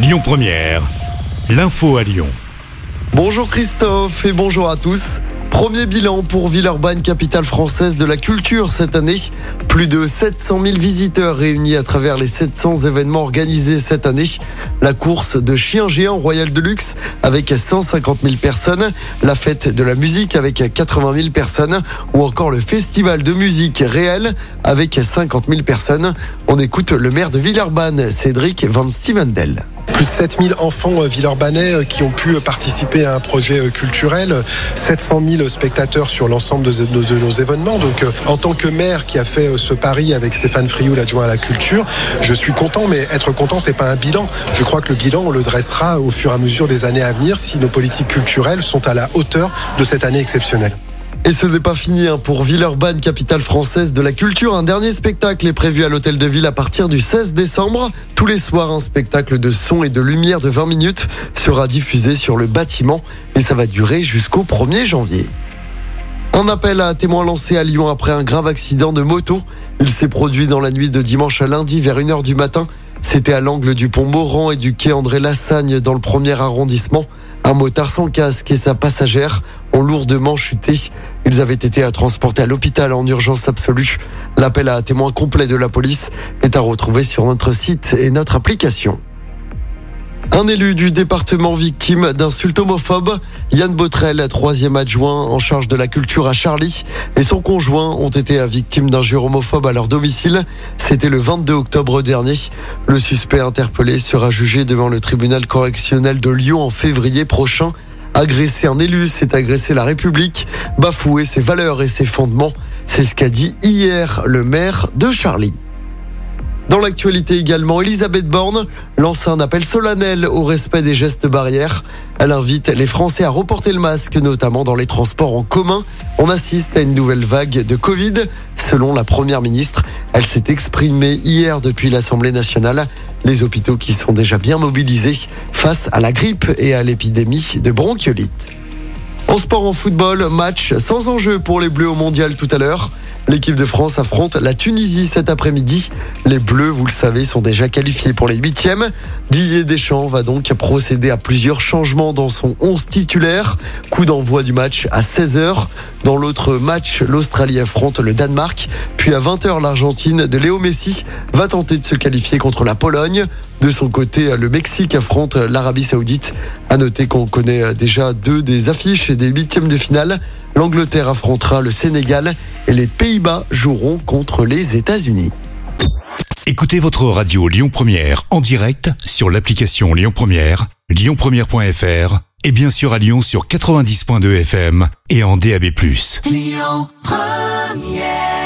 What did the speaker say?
Lyon Première, l'info à Lyon. Bonjour Christophe et bonjour à tous. Premier bilan pour Villeurbanne, capitale française de la culture cette année. Plus de 700 000 visiteurs réunis à travers les 700 événements organisés cette année. La course de chiens géants royal de luxe avec 150 000 personnes. La fête de la musique avec 80 000 personnes. Ou encore le festival de musique réel avec 50 000 personnes. On écoute le maire de Villeurbanne, Cédric Van Stevendel plus de 7000 enfants euh, villeurbanais euh, qui ont pu euh, participer à un projet culturel, 700 000 spectateurs sur l'ensemble de, nos événements. Donc, en tant que maire qui a fait ce pari avec Stéphane Friou, l'adjoint à la culture, je suis content, mais être content, c'est pas un bilan. Je crois que le bilan, on le dressera au fur et à mesure des années à venir si nos politiques culturelles sont à la hauteur de cette année exceptionnelle. Et ce n'est pas fini hein, pour Villeurbanne, capitale française de la culture. Un dernier spectacle est prévu à l'Hôtel de Ville à partir du 16 décembre. Tous les soirs, un spectacle de son et de lumière de 20 minutes sera diffusé sur le bâtiment et ça va durer jusqu'au 1er janvier. Un appel à témoins lancé à Lyon après un grave accident de moto. Il s'est produit dans la nuit de dimanche à lundi vers 1h du matin. C'était à l'angle du pont Moran et du quai André Lassagne dans le premier arrondissement. Un motard sans casque et sa passagère ont lourdement chuté. Ils avaient été transportés à l'hôpital en urgence absolue. L'appel à témoin complet de la police est à retrouver sur notre site et notre application. Un élu du département victime d'insultes homophobes, Yann Botrel, troisième adjoint en charge de la culture à Charlie, et son conjoint ont été victimes d'injures homophobes à leur domicile. C'était le 22 octobre dernier. Le suspect interpellé sera jugé devant le tribunal correctionnel de Lyon en février prochain. Agresser un élu, c'est agresser la République, bafouer ses valeurs et ses fondements. C'est ce qu'a dit hier le maire de Charlie. Dans l'actualité également, Elisabeth Borne lance un appel solennel au respect des gestes barrières. Elle invite les Français à reporter le masque, notamment dans les transports en commun. On assiste à une nouvelle vague de Covid. Selon la Première ministre, elle s'est exprimée hier depuis l'Assemblée nationale. Les hôpitaux qui sont déjà bien mobilisés face à la grippe et à l'épidémie de bronchiolite. En sport, en football, match sans enjeu pour les Bleus au mondial tout à l'heure. L'équipe de France affronte la Tunisie cet après-midi. Les Bleus, vous le savez, sont déjà qualifiés pour les huitièmes. Didier Deschamps va donc procéder à plusieurs changements dans son 11 titulaire. Coup d'envoi du match à 16h. Dans l'autre match, l'Australie affronte le Danemark. Puis à 20h, l'Argentine de Léo Messi va tenter de se qualifier contre la Pologne. De son côté, le Mexique affronte l'Arabie Saoudite. À noter qu'on connaît déjà deux des affiches et des huitièmes de finale. L'Angleterre affrontera le Sénégal les Pays-Bas joueront contre les États-Unis. Écoutez votre radio Lyon Première en direct sur l'application Lyon Première, lyonpremiere.fr et bien sûr à Lyon sur 90.2 FM et en DAB+. Lyon Première